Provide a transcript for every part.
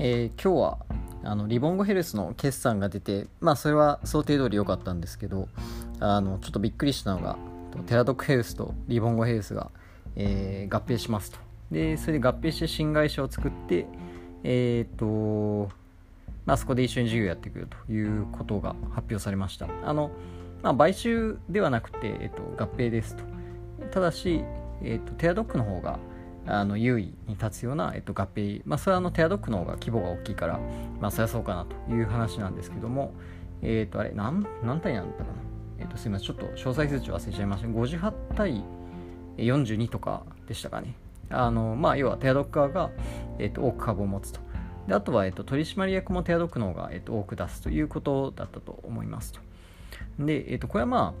えー、今日はあのリボンゴヘルスの決算が出て、まあ、それは想定通り良かったんですけどあのちょっとびっくりしたのがテラドックヘルスとリボンゴヘルスが、えー、合併しますと。でそれで合併して新会社を作ってえっ、とまあ、そこで一緒に授業やっていくということが発表されました。あの、まあ、買収ではなくて、えーと、合併ですと。ただし、えーとテラドックの方があの優位に立つような、えっと、合併、まあ、それはあのテアドックの方が規模が大きいから、まあ、そりゃそうかなという話なんですけども、えっ、と、あれ、何何対なんだったかな。えっ、と、すみません、ちょっと詳細数値忘れちゃいました。58対42とかでしたかね。あの、まあ、要はテアドック側が、えっ、と、多く株を持つと。であとは、えっと、取締役もテアドックの方が、えっと、多く出すということだったと思いますと。で、えっと、これはま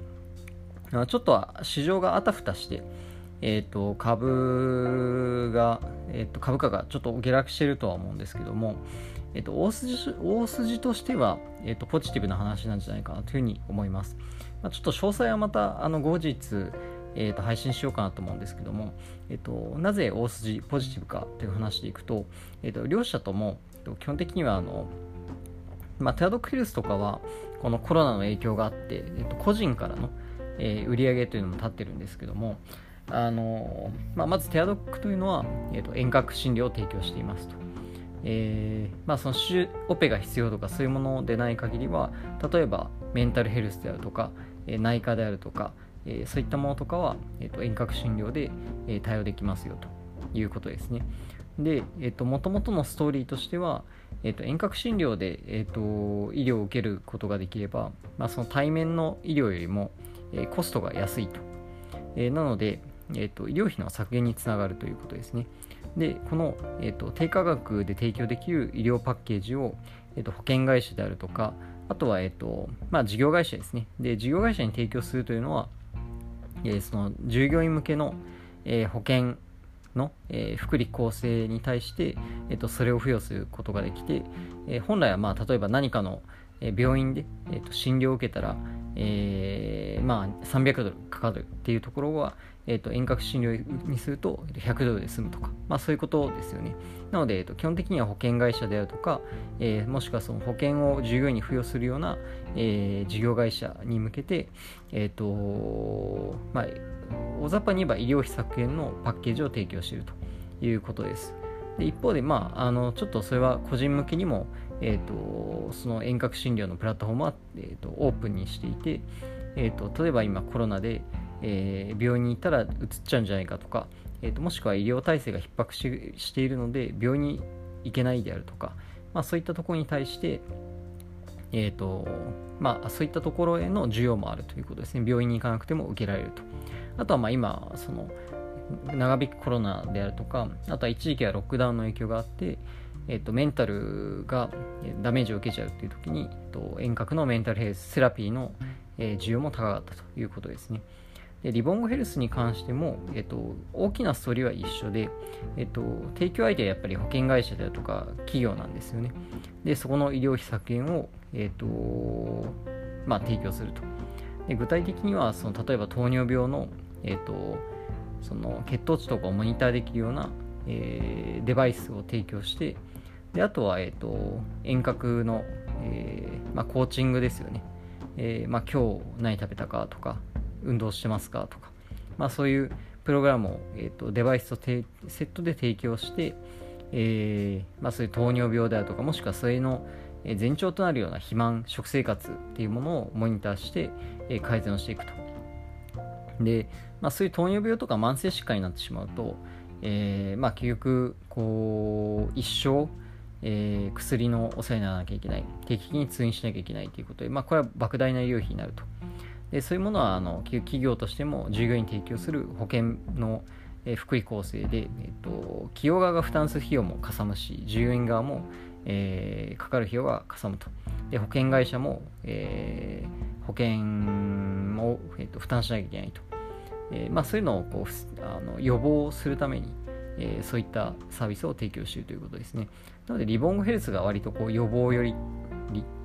あ、ちょっとは市場があたふたして、えーと、株が、えーと、株価がちょっと下落しているとは思うんですけども、えーと、大筋大筋としては、えー、とポジティブな話なんじゃないかなというふうに思います。まあ、ちょっと詳細はまたあの後日、えー、と配信しようかなと思うんですけども、えー、となぜ大筋ポジティブかという話でいくと,、えー、と両者とも基本的にはあの、まあ、テアドックヒルスとかはこのコロナの影響があって、えー、と個人からの、えー、売り上げというのも立ってるんですけども、あのまあ、まずテアドックというのは、えーと、遠隔診療を提供していますと。えーまあ、そのオペが必要とかそういうものでない限りは例えばメンタルヘルスであるとか、えー、内科であるとか、えー、そういったものとかは、えーと、遠隔診療で、えー、対応できますよということですね。で、えーと、ともとのストーリーとしては、えーと、遠隔診療で、えー、と医療を受けることができれば、まあ、その対面の医療よりも、えー、コストが安いと。えー、なので、えーと、医療費の削減につながるということですね。で、この、えーと、低価格で提供できる医療パッケージを、えーと、保険会社であるとか、あとは、えーとまあ、事業会社ですね。で、事業会社に提供するというのは、えー、その従業員向けの、えー、保険の、えー、福利厚生に対して、えーと、それを付与することができて、えー、本来は、まあ、例えば何かの、病院で、えーと診療を受けたら、えー、まあ、300ドルかかるっていうところは、えーと、遠隔診療にすると100ドルで済むとか、まあ、そういうことですよね。なので、えーと、基本的には保険会社であるとか、えー、もしくはその保険を従業員に付与するような、えー、事業会社に向けて、えーとまあ、大雑把に言えば医療費削減のパッケージを提供しているということです。で一方で、まあ、あのちょっとそれは個人向けにも、えーと、その遠隔診療のプラットフォームは、えーと、オープンにしていて、えーと、例えば今コロナで、えー、病院に行ったらうつっちゃうんじゃないかとか、えー、ともしくは医療体制が逼迫ししているので病院に行けないであるとか、まあ、そういったところに対して、えーとまあ、そういったところへの需要もあるということですね。病院に行かなくても受けられると。あとはまあ今その長引くコロナであるとかあとは一時期はロックダウンの影響があってえっと、メンタルがダメージを受けちゃうっていう時に、えっと、遠隔のメンタルヘルスセラピーの、えー、需要も高かったということですね。でリボンゴヘルスに関しても、えっと、大きなストーリーは一緒で、えっと、提供相手はやっぱり保険会社であるとか企業なんですよね。で、そこの医療費削減を、えっとまあ、提供すると。で具体的にはその例えば糖尿病の、えっと、その血糖値とかをモニターできるような、えー、デバイスを提供して、であとは、えーと、遠隔の、えー、まあ、コーチングですよね、えー、まあ、今日何食べたかとか運動してますかとか、まあ、そういうプログラムを、えーと、デバイスとセットで提供して、えー、まあ、そういう糖尿病であるとかもしくはそれの前兆となるような肥満食生活っていうものをモニターして、え改善をしていくと。で、まあ、そういう糖尿病とか慢性疾患になってしまうと、えーまあ、結局こう一生えー、薬のお世話にならなきゃいけない、定期的に通院しなきゃいけないということで、まあ、これは莫大な医療費になると。でそういうものはあの企業としても従業員に提供する保険の、福利厚生で、えーと、企業側が負担する費用もかさむし、従業員側も、えー、かかる費用がかさむと。で保険会社も、えー、保険を、えーと、負担しなきゃいけないと。えーまあ、そういうのをこうあの予防するために、えー、そういったサービスを提供しているということですね。なので、リボンヘルスが割とこう予防より、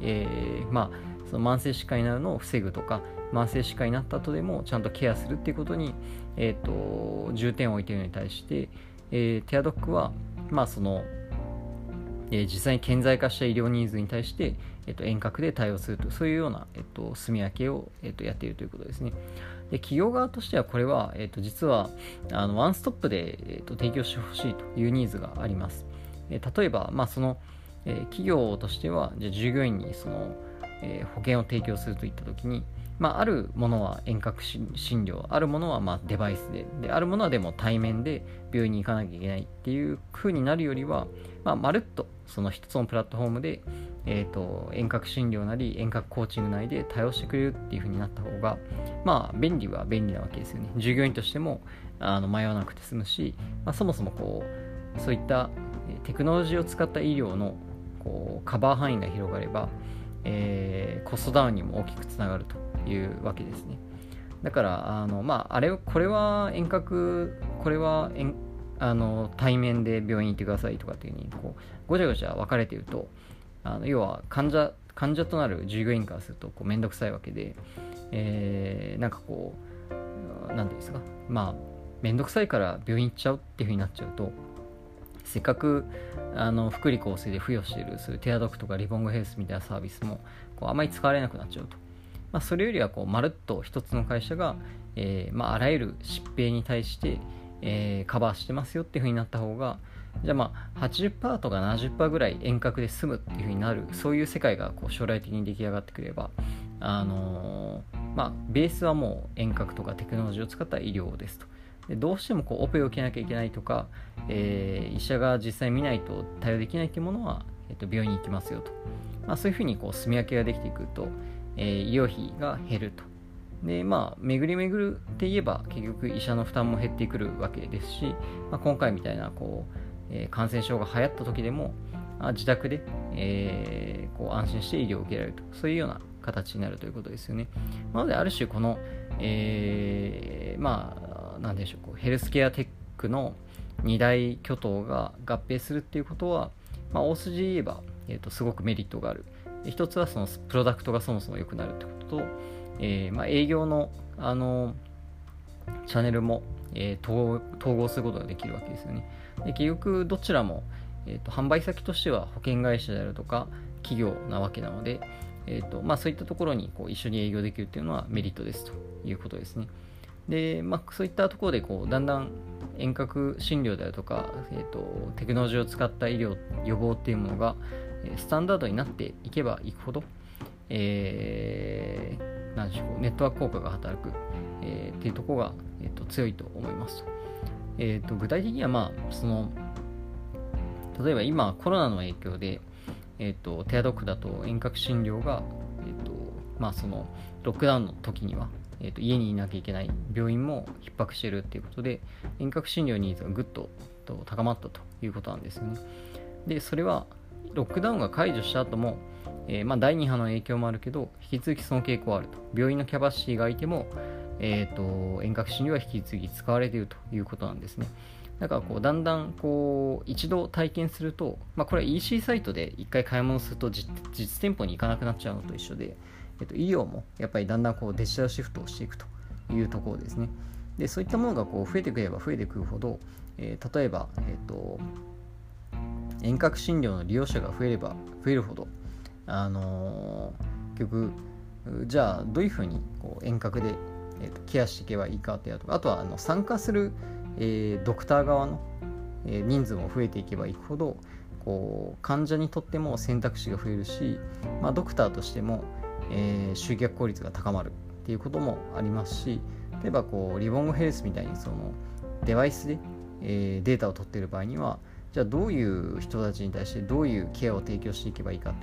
えー、まあ、その慢性疾患になるのを防ぐとか、慢性疾患になった後でもちゃんとケアするっていうことに、えーと、重点を置いているのに対して、えー、テアドックは、まあその、で実際に顕在化した医療ニーズに対して、えっと、遠隔で対応するとそういうような、えっと、住み分けを、えっと、やっているということですね。で企業側としてはこれは、えっと、実はあのワンストップで、えっと、提供してほしいというニーズがあります。え例えば、まあ、その、え、企業としてはじゃ従業員にその、え、保険を提供するといったときに、まあ、あるものは遠隔診療、あるものはまデバイスでで、あるものはでも対面で病院に行かなきゃいけないっていう風になるよりは、まあ、まるっとその一つのプラットフォームで、えーと、遠隔診療なり遠隔コーチング内で対応してくれるっていう風になった方が、まあ、便利は便利なわけですよね。従業員としてもあの迷わなくて済むし、まあ、そもそもこうそういったテクノロジーを使った医療のこうカバー範囲が広がれば、えー、コストダウンにも大きくつながるというわけですね。だから、あのまあ、あれこれは遠隔、これは遠あの対面で病院行ってくださいとかっていうふうにこうごちゃごちゃ分かれてるとあの要は患者患者となる従業員からするとこうめんどくさいわけで、えー、なんかこう何ていうんですか？まあめんどくさいから病院行っちゃうっていうふうになっちゃうとせっかくあの福利厚生で付与しているそういうテアドックとかリボンゴヘルスみたいなサービスもこうあまり使われなくなっちゃうと。まあ、それよりはこうまるっと一つの会社が、えーまあ、あらゆる疾病に対して、えー、カバーしてますよっていうふうになった方がじゃあまあ80%とか70%ぐらい遠隔で済むっていうふうになるそういう世界がこう将来的に出来上がってくればあのー、まあベースはもう遠隔とかテクノロジーを使った医療ですと。どうしてもこうオペを受けなきゃいけないとか、えー、医者が実際見ないと対応できないっていうものは、えー、と病院に行きますよと、まあ、そういうふうにこう住み分けができていくとえー、医療費が減ると。で、まあ、巡り巡るって言えば、結局医者の負担も減ってくるわけですし、まあ、今回みたいな、こう、えー、感染症が流行った時でも、あ自宅で、えー、こう安心して医療を受けられると、そういうような形になるということですよね。なので、ある種、この、えー、まあ、なんでしょう、こうヘルスケアテックの二大巨頭が合併するっていうことは、まあ、大筋言えば、えーとすごくメリットがある。一つはそのプロダクトがそもそも良くなるってことと、えー、まあ、営業のあのチャンネルも、えー、統合することができるわけですよね。で結局どちらも、えーと、販売先としては保険会社であるとか企業なわけなので、えーとまあ、そういったところにこう一緒に営業できるっていうのはメリットですということですね。で、まあ、そういったところでこうだんだん遠隔診療であるとか、えーとテクノロジーを使った医療予防っていうものが、スタンダードになっていけばいくほど、えー、なんでしょう、ネットワーク効果が働く、えー、っていうところが、えーと、強いと思いますと。えーと、具体的には、まあ、その、例えば今、コロナの影響で、えーと、テアドックだと遠隔診療が、えーとまあ、そのロックダウンの時には、えーと、家にいなきゃいけない病院も逼迫しているっていうことで遠隔診療ニーズがぐっと高まったということなんですよね。で、それは、ロックダウンが解除した後も、えー、まあ、第2波の影響もあるけど、引き続きその傾向はあると。病院のキャパシティが空いても、えーと、遠隔診療は引き続き使われているということなんですね。だからこうだんだんこう一度体験すると、まあ、これは EC サイトで1回買い物すると実店舗に行かなくなっちゃうのと一緒で、えっと、医療もやっぱりだんだんこうデジタルシフトをしていくというところですね。でそういったものがこう増えてくれば増えてくるほど、えー、例えば、えっと遠隔診療の利用者が増えれば増えるほど、あのー、結局じゃあどういうふうにこう遠隔で、えーと、ケアしていけばいいかっていうとかあとはあの参加する、えー、ドクター側の、えー、人数も増えていけばいくほどこう患者にとっても選択肢が増えるし、まあ、ドクターとしても、えー、集客効率が高まるっていうこともありますし例えばこうリボンゴヘルスみたいにそのデバイスで、えー、データを取っている場合にはじゃあどういう人たちに対してどういうケアを提供していけばいいかっ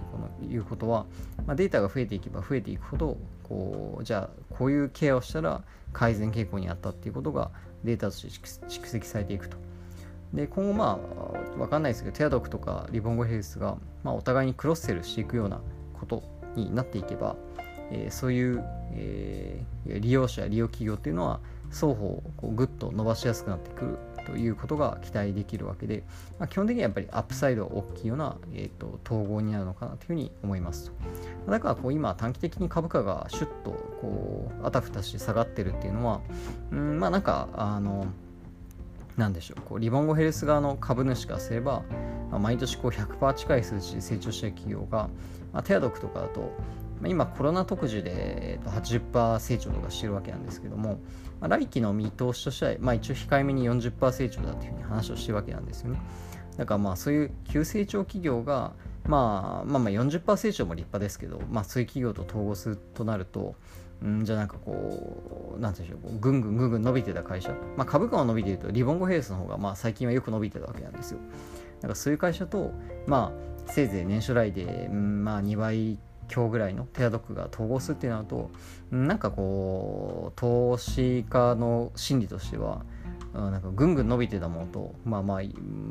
ていうことは、まあ、データが増えていけば増えていくほどこうじゃあこういうケアをしたら改善傾向にあったっていうことがデータとして蓄積されていくと。で今後まあ分かんないですけどテアドクとかリボンゴヘルスが、まあ、お互いにクロスセルしていくようなことになっていけば、えー、そういう、えー、利用者利用企業っていうのは双方こうグッと伸ばしやすくなってくるということが期待できるわけで、まあ、基本的にはやっぱりアップサイドが大きいような、えーと、統合になるのかなというふうに思います。だからこう今短期的に株価がシュッとこうあたふたして下がってるっていうのは、うん、まあなんかあのなんでしょうこうリボンゴヘルス側の株主からすれば、ま、毎年こう100%近い数値で成長した企業が、まあ、テアドクとかだと、ま、今コロナ特需で、えー、と80%成長とかしてるわけなんですけども、ま、来期の見通しとしては、まあ、一応控えめに40%成長だというふうに話をしてるわけなんですよねだからまあそういう急成長企業が、まあ、まあまあ40%成長も立派ですけど、まあ、そういう企業と統合するとなると、んじゃあなんかこう、なんていうんでしょう、ぐんぐんぐんぐん伸びてた会社、まあ、株価が伸びてると、リボンゴヘルスの方が、まあ、最近はよく伸びてたわけなんですよ。なんかそういう会社と、まあ、せいぜい年初来で、まあ、2倍強ぐらいのテアドックが統合するっていうのだと、なんかこう、投資家の心理としては、なんかぐんぐん伸びてたものと、まあまあ、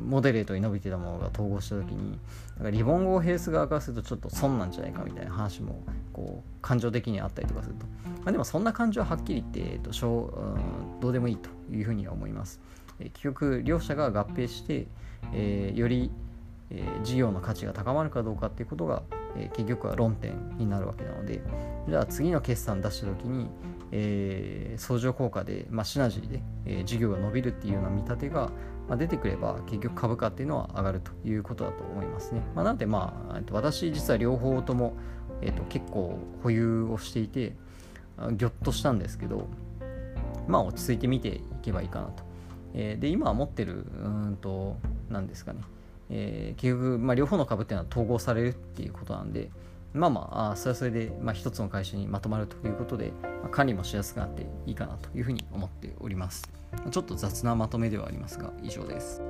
モデレートに伸びてたものが統合した時に、なんかリボン号ヘルス側からするとちょっと損なんじゃないかみたいな話も、こう、感情的にあったりとかすると。まあでもそんな感情ははっきり言って、えっと、うん、どうでもいいというふうには思います。結局、両者が合併して、えー、より、えー、事業の価値が高まるかどうかっていうことが、えー、結局は論点になるわけなので、じゃあ次の決算出した時に、えー、相乗効果で、まあ、シナジーで、えー、事業が伸びるっていうような見立てが、まあ、出てくれば結局株価っていうのは上がるということだと思いますね。まあ、なのでまあ私実は両方とも、えー、と結構保有をしていてぎょっとしたんですけどまあ落ち着いて見ていけばいいかなと。えー、で今持ってるうんとなんですかね、えー、結局、まあ、両方の株っていうのは統合されるっていうことなんでまあまあ、それはそれで、まあ、一つの会社にまとまるということで、まあ、管理もしやすくなっていいかなというふうに思っております。ちょっと雑なまとめではありますが、以上です。